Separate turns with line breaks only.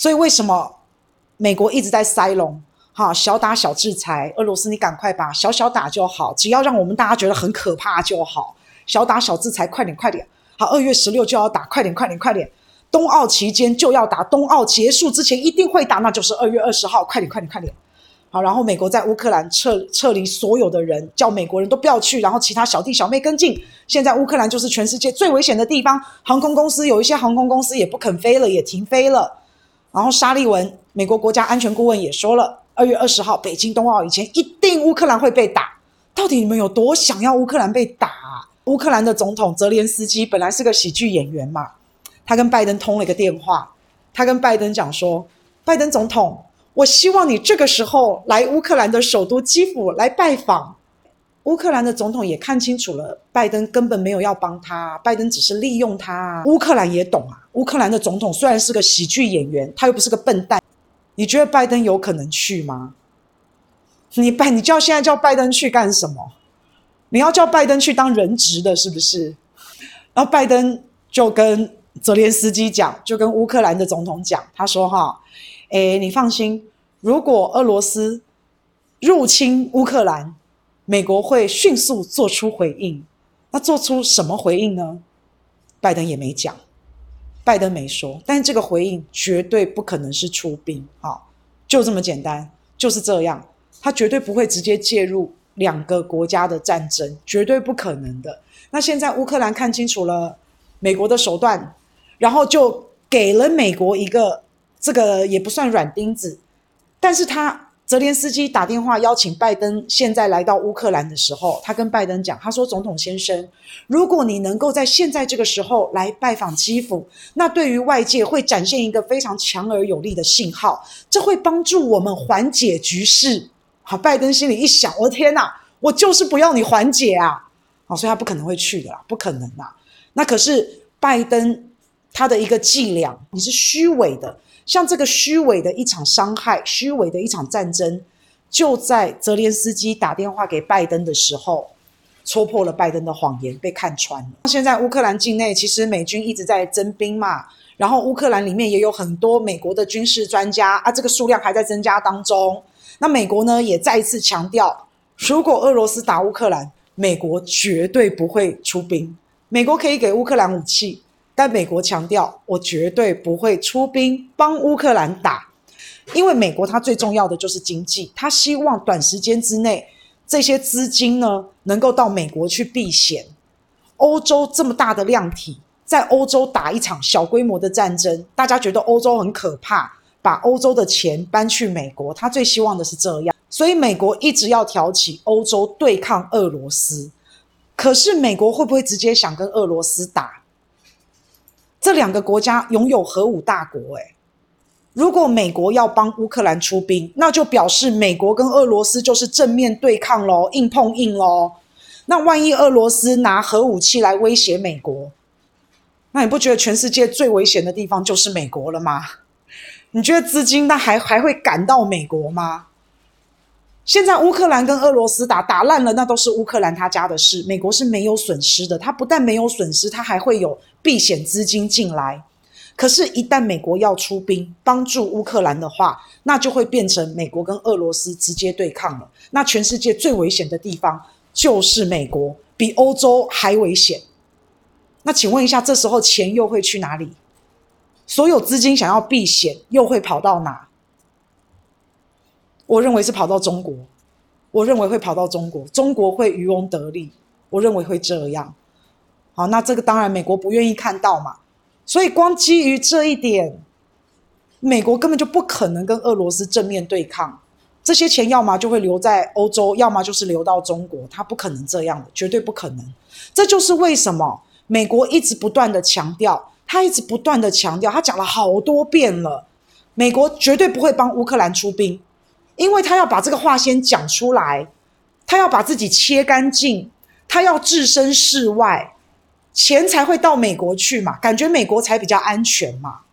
所以为什么美国一直在塞隆？哈，小打小制裁，俄罗斯你赶快吧，小小打就好，只要让我们大家觉得很可怕就好。小打小制裁，快点快点。好，二月十六就要打，快点快点快点。冬奥期间就要打，冬奥结束之前一定会打，那就是二月二十号，快点快点快点。好，然后美国在乌克兰撤撤离所有的人，叫美国人都不要去，然后其他小弟小妹跟进。现在乌克兰就是全世界最危险的地方，航空公司有一些航空公司也不肯飞了，也停飞了。然后沙利文，美国国家安全顾问也说了，二月二十号北京冬奥以前一定乌克兰会被打。到底你们有多想要乌克兰被打啊？乌克兰的总统泽连斯基本来是个喜剧演员嘛，他跟拜登通了一个电话，他跟拜登讲说，拜登总统。我希望你这个时候来乌克兰的首都基辅来拜访。乌克兰的总统也看清楚了，拜登根本没有要帮他，拜登只是利用他。乌克兰也懂啊，乌克兰的总统虽然是个喜剧演员，他又不是个笨蛋。你觉得拜登有可能去吗？你拜，你叫现在叫拜登去干什么？你要叫拜登去当人质的，是不是？然后拜登就跟泽连斯基讲，就跟乌克兰的总统讲，他说：“哈。”诶，你放心，如果俄罗斯入侵乌克兰，美国会迅速做出回应。那做出什么回应呢？拜登也没讲，拜登没说。但是这个回应绝对不可能是出兵，啊，就这么简单，就是这样。他绝对不会直接介入两个国家的战争，绝对不可能的。那现在乌克兰看清楚了美国的手段，然后就给了美国一个。这个也不算软钉子，但是他泽连斯基打电话邀请拜登，现在来到乌克兰的时候，他跟拜登讲，他说：“总统先生，如果你能够在现在这个时候来拜访基辅，那对于外界会展现一个非常强而有力的信号，这会帮助我们缓解局势。”好，拜登心里一想：“我的天哪，我就是不要你缓解啊！”好，所以他不可能会去的啦，不可能啦。那可是拜登他的一个伎俩，你是虚伪的。像这个虚伪的一场伤害，虚伪的一场战争，就在泽连斯基打电话给拜登的时候，戳破了拜登的谎言，被看穿了。现在乌克兰境内其实美军一直在增兵嘛，然后乌克兰里面也有很多美国的军事专家啊，这个数量还在增加当中。那美国呢，也再一次强调，如果俄罗斯打乌克兰，美国绝对不会出兵，美国可以给乌克兰武器。但美国强调，我绝对不会出兵帮乌克兰打，因为美国它最重要的就是经济，它希望短时间之内这些资金呢能够到美国去避险。欧洲这么大的量体，在欧洲打一场小规模的战争，大家觉得欧洲很可怕，把欧洲的钱搬去美国，他最希望的是这样，所以美国一直要挑起欧洲对抗俄罗斯。可是美国会不会直接想跟俄罗斯打？这两个国家拥有核武大国，诶，如果美国要帮乌克兰出兵，那就表示美国跟俄罗斯就是正面对抗喽，硬碰硬喽。那万一俄罗斯拿核武器来威胁美国，那你不觉得全世界最危险的地方就是美国了吗？你觉得资金那还还会赶到美国吗？现在乌克兰跟俄罗斯打打烂了，那都是乌克兰他家的事，美国是没有损失的。他不但没有损失，他还会有避险资金进来。可是，一旦美国要出兵帮助乌克兰的话，那就会变成美国跟俄罗斯直接对抗了。那全世界最危险的地方就是美国，比欧洲还危险。那请问一下，这时候钱又会去哪里？所有资金想要避险，又会跑到哪？我认为是跑到中国，我认为会跑到中国，中国会渔翁得利，我认为会这样。好，那这个当然美国不愿意看到嘛，所以光基于这一点，美国根本就不可能跟俄罗斯正面对抗。这些钱要么就会留在欧洲，要么就是流到中国，他不可能这样的，绝对不可能。这就是为什么美国一直不断的强调，他一直不断的强调，他讲了好多遍了，美国绝对不会帮乌克兰出兵。因为他要把这个话先讲出来，他要把自己切干净，他要置身事外，钱才会到美国去嘛，感觉美国才比较安全嘛。